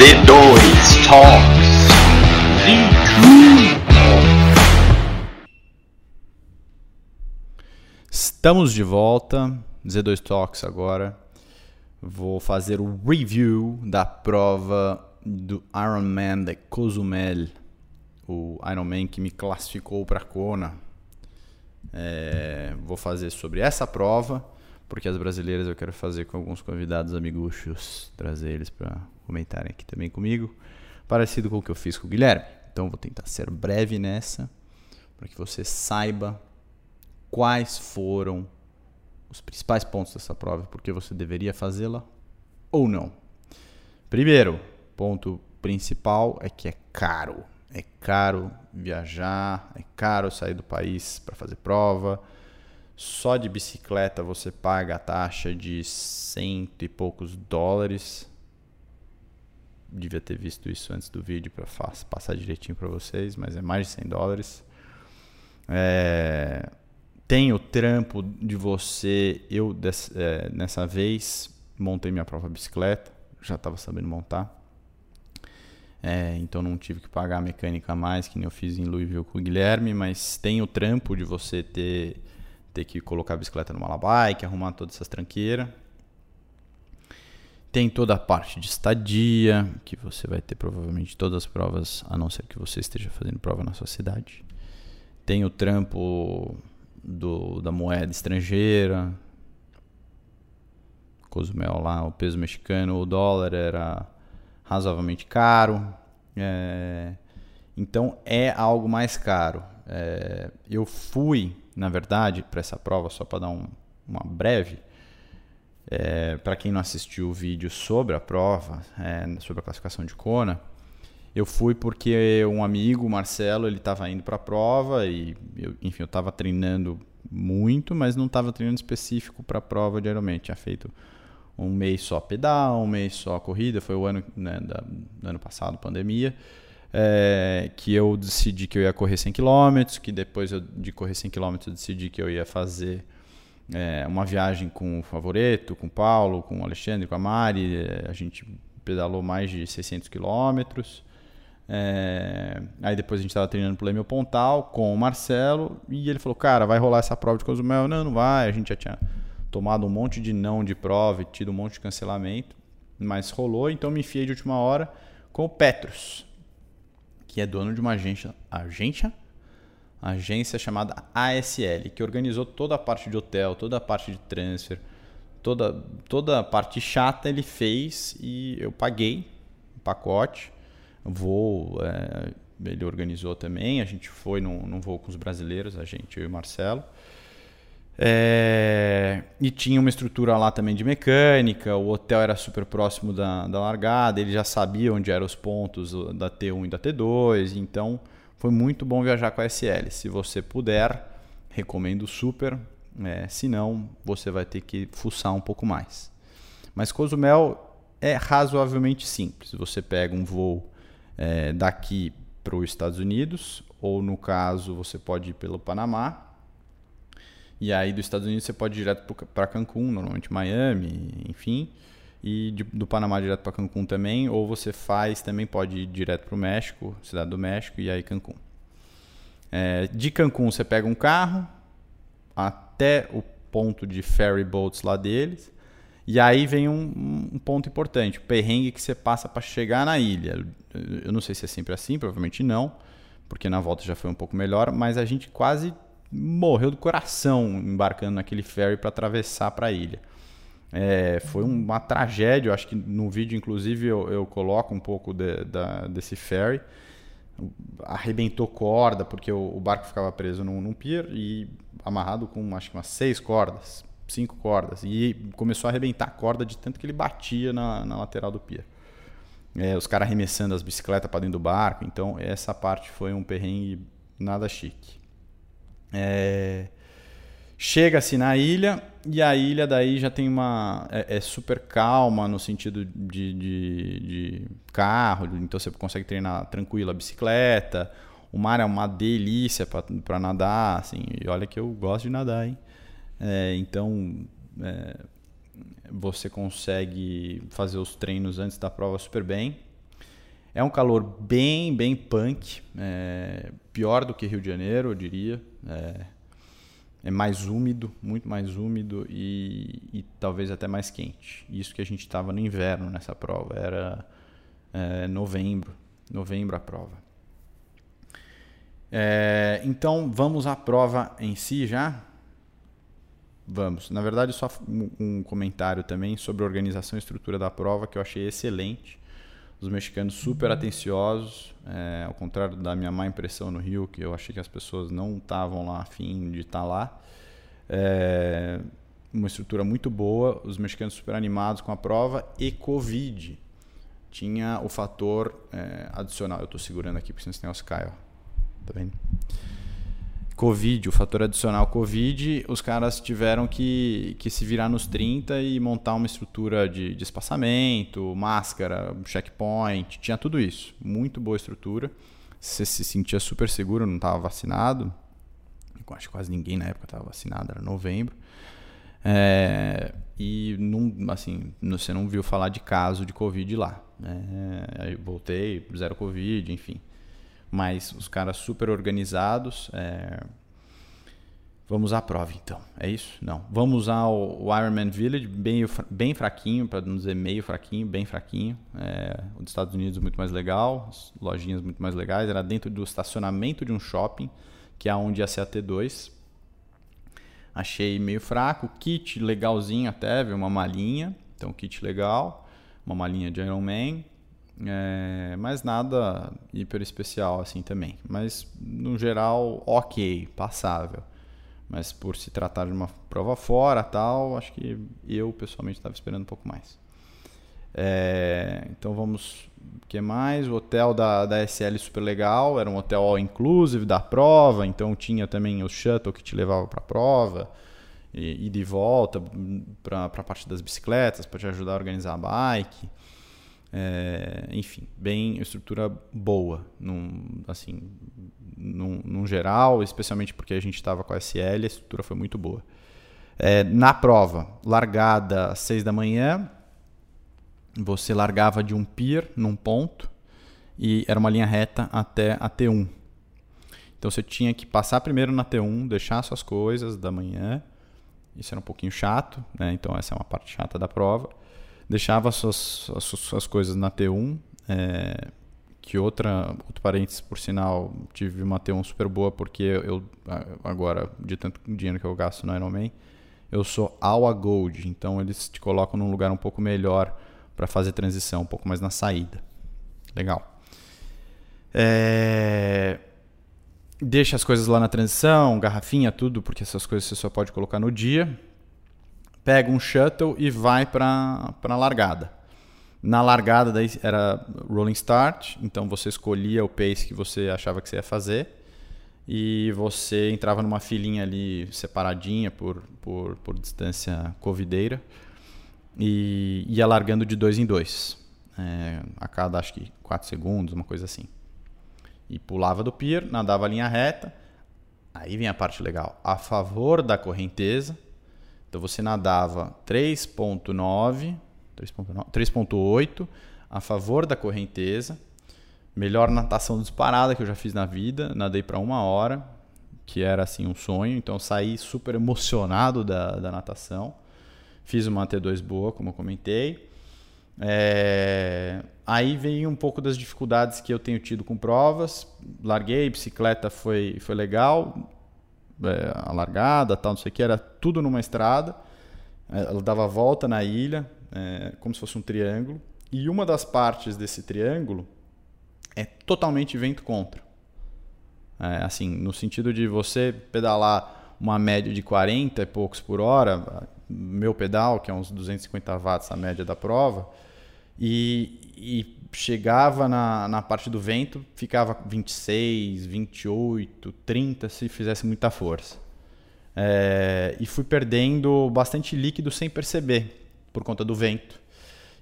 Z2 Talks. Estamos de volta, Z2 Talks agora. Vou fazer o review da prova do Ironman de Cozumel, o Ironman que me classificou para Kona. É, vou fazer sobre essa prova, porque as brasileiras eu quero fazer com alguns convidados amiguchos, trazer eles para comentarem aqui também comigo, parecido com o que eu fiz com o Guilherme. Então vou tentar ser breve nessa, para que você saiba quais foram os principais pontos dessa prova, porque você deveria fazê-la ou não. Primeiro, ponto principal é que é caro. É caro viajar, é caro sair do país para fazer prova. Só de bicicleta você paga a taxa de cento e poucos dólares. Devia ter visto isso antes do vídeo para passar direitinho para vocês, mas é mais de 100 dólares. É, tem o trampo de você. Eu, é, nessa vez, montei minha própria bicicleta, já estava sabendo montar. É, então não tive que pagar a mecânica mais, que nem eu fiz em Louisville com o Guilherme, mas tem o trampo de você ter, ter que colocar a bicicleta numa bike, arrumar todas essas tranqueiras. Tem toda a parte de estadia, que você vai ter provavelmente todas as provas, a não ser que você esteja fazendo prova na sua cidade. Tem o trampo do, da moeda estrangeira. Cozumel lá, o peso mexicano, o dólar era razoavelmente caro. É, então é algo mais caro. É, eu fui, na verdade, para essa prova, só para dar um, uma breve. É, para quem não assistiu o vídeo sobre a prova, é, sobre a classificação de Kona, eu fui porque um amigo, Marcelo, ele estava indo para a prova e, eu, enfim, eu estava treinando muito, mas não estava treinando específico para a prova diariamente. Tinha feito um mês só pedal, um mês só corrida. Foi o ano, né, da, ano passado, pandemia, é, que eu decidi que eu ia correr 100 km, que depois eu, de correr 100 km eu decidi que eu ia fazer é, uma viagem com o Favoreto, com o Paulo, com o Alexandre, com a Mari. É, a gente pedalou mais de 600 quilômetros. É, aí depois a gente estava treinando pro Lemel Pontal com o Marcelo e ele falou, cara, vai rolar essa prova de Cozumel? Não, não vai. A gente já tinha tomado um monte de não de prova e tido um monte de cancelamento, mas rolou, então me enfiei de última hora com o Petros, que é dono de uma agência, agência, agência chamada ASL, que organizou toda a parte de hotel, toda a parte de transfer, toda, toda a parte chata ele fez e eu paguei o pacote voo, é, ele organizou também. A gente foi num, num voo com os brasileiros, a gente, eu e o Marcelo. É, e tinha uma estrutura lá também de mecânica, o hotel era super próximo da, da largada, ele já sabia onde eram os pontos da T1 e da T2, então foi muito bom viajar com a SL. Se você puder, recomendo super, é, se não, você vai ter que fuçar um pouco mais. Mas Cozumel é razoavelmente simples, você pega um voo é, daqui para os Estados Unidos, ou no caso você pode ir pelo Panamá. E aí dos Estados Unidos você pode ir direto para Cancún, normalmente Miami, enfim. E de, do Panamá direto para Cancún também, ou você faz também pode ir direto para o México, cidade do México e aí Cancún. É, de Cancún você pega um carro até o ponto de ferry boats lá deles. E aí vem um, um, ponto importante, o perrengue que você passa para chegar na ilha. Eu não sei se é sempre assim, provavelmente não, porque na volta já foi um pouco melhor, mas a gente quase morreu do coração embarcando naquele ferry para atravessar para a ilha. É, foi uma tragédia, eu acho que no vídeo, inclusive, eu, eu coloco um pouco de, da, desse ferry. Arrebentou corda, porque o, o barco ficava preso num, num pier e amarrado com acho que umas seis cordas cinco cordas. E começou a arrebentar a corda de tanto que ele batia na, na lateral do pier. É, os caras arremessando as bicicletas para dentro do barco. Então, essa parte foi um perrengue nada chique. É, Chega-se na ilha e a ilha daí já tem uma. É, é super calma no sentido de, de, de, carro, então você consegue treinar tranquilo a bicicleta. O mar é uma delícia para nadar, assim. E olha que eu gosto de nadar, hein? É, então, é, você consegue fazer os treinos antes da prova super bem. É um calor bem, bem punk, é, pior do que Rio de Janeiro, eu diria. É, é mais úmido, muito mais úmido e, e, talvez até mais quente. Isso que a gente estava no inverno nessa prova, era é, novembro, novembro a prova. É, então vamos à prova em si já? Vamos. Na verdade, só um comentário também sobre a organização e estrutura da prova que eu achei excelente os mexicanos super atenciosos, é, ao contrário da minha má impressão no Rio, que eu achei que as pessoas não estavam lá afim de estar tá lá. É, uma estrutura muito boa, os mexicanos super animados com a prova e Covid. Tinha o fator é, adicional. Eu estou segurando aqui porque senão esse negócio cai. Ó. Tá vendo? Covid, o fator adicional Covid, os caras tiveram que, que se virar nos 30 e montar uma estrutura de, de espaçamento, máscara, checkpoint, tinha tudo isso. Muito boa estrutura. Você se sentia super seguro, não estava vacinado. Acho que quase ninguém na época estava vacinado, era novembro. É, e não, assim, você não viu falar de caso de Covid lá. Né? Aí voltei, zero Covid, enfim mas os caras super organizados. É... Vamos à prova então, é isso? Não. Vamos ao Ironman Village, bem, bem fraquinho, para não dizer meio fraquinho, bem fraquinho. É... O dos Estados Unidos muito mais legal, lojinhas muito mais legais. Era dentro do estacionamento de um shopping, que é onde ia ser a T2. Achei meio fraco. Kit legalzinho até, viu? Uma malinha. Então, kit legal. Uma malinha de Ironman. É, mas nada hiper especial assim também. Mas no geral, ok, passável. Mas por se tratar de uma prova fora tal, acho que eu pessoalmente estava esperando um pouco mais. É, então vamos. O que mais? O hotel da, da SL super legal, era um hotel all inclusive da prova, então tinha também o shuttle que te levava para a prova e, e de volta para a parte das bicicletas para te ajudar a organizar a bike. É, enfim, bem estrutura boa, num, assim, num, num, geral, especialmente porque a gente estava com a SL, a estrutura foi muito boa. É, na prova, largada às 6 da manhã, você largava de um pier num ponto e era uma linha reta até a T1. Então você tinha que passar primeiro na T1, deixar suas coisas da manhã. Isso era um pouquinho chato, né? então essa é uma parte chata da prova deixava suas, as suas coisas na T1. É, que outra, outro parênteses, por sinal, tive uma T1 super boa porque eu, agora, de tanto dinheiro que eu gasto no Ironman, eu sou AWA Gold, então eles te colocam num lugar um pouco melhor para fazer transição, um pouco mais na saída. Legal. É... Deixa as coisas lá na transição, garrafinha, tudo, porque essas coisas você só pode colocar no dia pega um shuttle e vai para a largada. Na largada daí era rolling start, então você escolhia o pace que você achava que você ia fazer e você entrava numa filinha ali separadinha por, por, por distância covideira e ia largando de dois em dois, é, a cada acho que 4 segundos, uma coisa assim. E pulava do pier, nadava a linha reta, aí vem a parte legal, a favor da correnteza, então você nadava 3.9, 3.8 a favor da correnteza. Melhor natação disparada que eu já fiz na vida. Nadei para uma hora, que era assim um sonho. Então saí super emocionado da, da natação. Fiz uma T2 boa, como eu comentei. É... Aí veio um pouco das dificuldades que eu tenho tido com provas. Larguei, bicicleta foi, foi legal é, a largada, tal, não sei o que, era tudo numa estrada. É, ela dava volta na ilha, é, como se fosse um triângulo. E uma das partes desse triângulo é totalmente vento contra. É, assim, no sentido de você pedalar uma média de 40 e poucos por hora, meu pedal, que é uns 250 watts a média da prova, e, e chegava na, na parte do vento, ficava 26, 28, 30 se fizesse muita força. É, e fui perdendo bastante líquido sem perceber, por conta do vento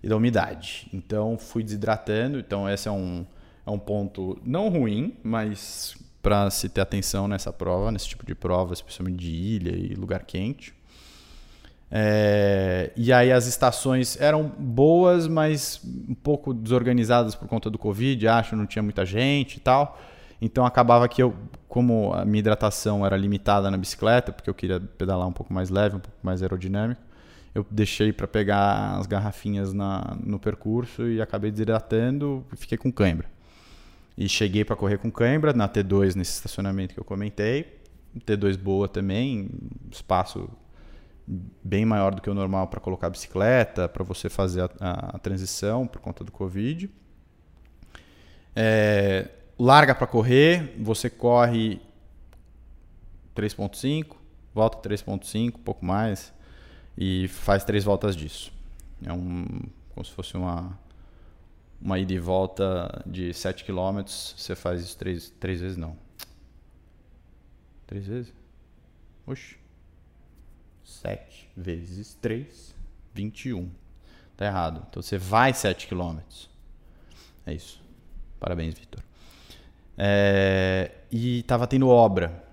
e da umidade. Então fui desidratando. Então esse é um, é um ponto não ruim, mas para se ter atenção nessa prova, nesse tipo de prova, especialmente de ilha e lugar quente. É, e aí as estações eram boas, mas um pouco desorganizadas por conta do Covid, acho, não tinha muita gente e tal. Então acabava que eu, como a minha hidratação era limitada na bicicleta, porque eu queria pedalar um pouco mais leve, um pouco mais aerodinâmico, eu deixei para pegar as garrafinhas na, no percurso e acabei desidratando e fiquei com cãibra. E cheguei para correr com cãibra na T2 nesse estacionamento que eu comentei. T2 boa também, espaço bem maior do que o normal para colocar a bicicleta, para você fazer a, a, a, transição por conta do Covid. É, larga para correr, você corre 3.5, volta 3.5, pouco mais, e faz três voltas disso. É um como se fosse uma uma ida e volta de 7 km, você faz isso três, três vezes não. Três vezes? Oxi. 7 vezes 3, 21. Tá errado. Então você vai 7 km. É isso. Parabéns, Vitor. É, e estava tendo obra.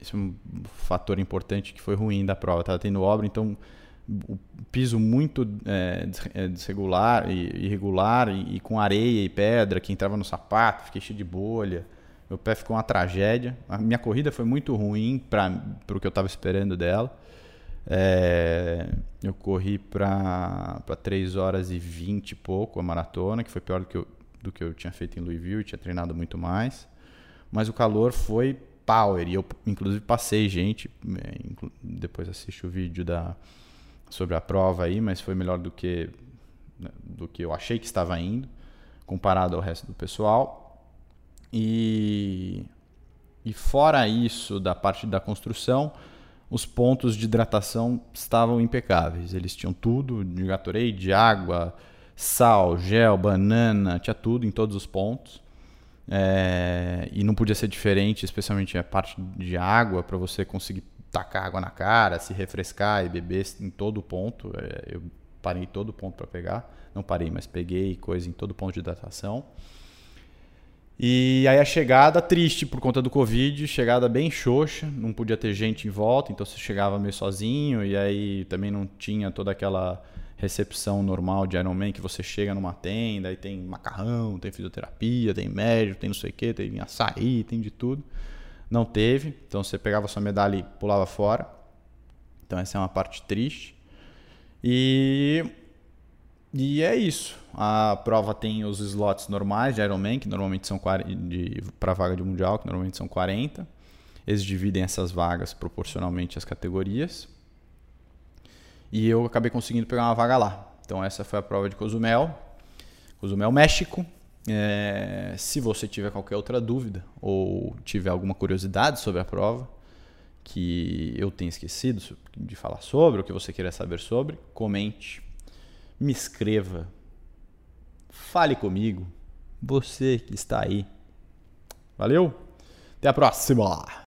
Esse é um fator importante que foi ruim da prova. Estava tendo obra, então o piso muito é, é, desregular irregular e, e, com areia e pedra que entrava no sapato, fiquei cheio de bolha. Meu pé ficou uma tragédia. A minha corrida foi muito ruim para o que eu estava esperando dela. É, eu corri para 3 horas e 20 e pouco a maratona, que foi pior do que, eu, do que eu tinha feito em Louisville, tinha treinado muito mais. Mas o calor foi power, e eu inclusive passei gente, é, depois assiste o vídeo da, sobre a prova aí, mas foi melhor do que, né, do que eu achei que estava indo, comparado ao resto do pessoal. E, e fora isso, da parte da construção, os pontos de hidratação estavam impecáveis. Eles tinham tudo, de Gatorade, de água, sal, gel, banana, tinha tudo em todos os pontos. É, e não podia ser diferente, especialmente a parte de água, para você conseguir tacar água na cara, se refrescar e beber em todo ponto. É, eu parei todo ponto para pegar. Não parei, mas peguei coisa em todo ponto de hidratação. E aí a chegada triste por conta do Covid, chegada bem xoxa, não podia ter gente em volta, então você chegava meio sozinho e aí também não tinha toda aquela recepção normal de Ironman que você chega numa tenda e tem macarrão, tem fisioterapia, tem médico, tem não sei o que, tem açaí, tem de tudo. Não teve, então você pegava sua medalha e pulava fora. Então essa é uma parte triste. E e é isso. A prova tem os slots normais de Ironman, que normalmente são para vaga de mundial, que normalmente são 40. Eles dividem essas vagas proporcionalmente às categorias. E eu acabei conseguindo pegar uma vaga lá. Então essa foi a prova de Cozumel. Cozumel, México. É, se você tiver qualquer outra dúvida ou tiver alguma curiosidade sobre a prova que eu tenha esquecido de falar sobre, ou que você queira saber sobre, comente me escreva, fale comigo, você que está aí. Valeu? Até a próxima!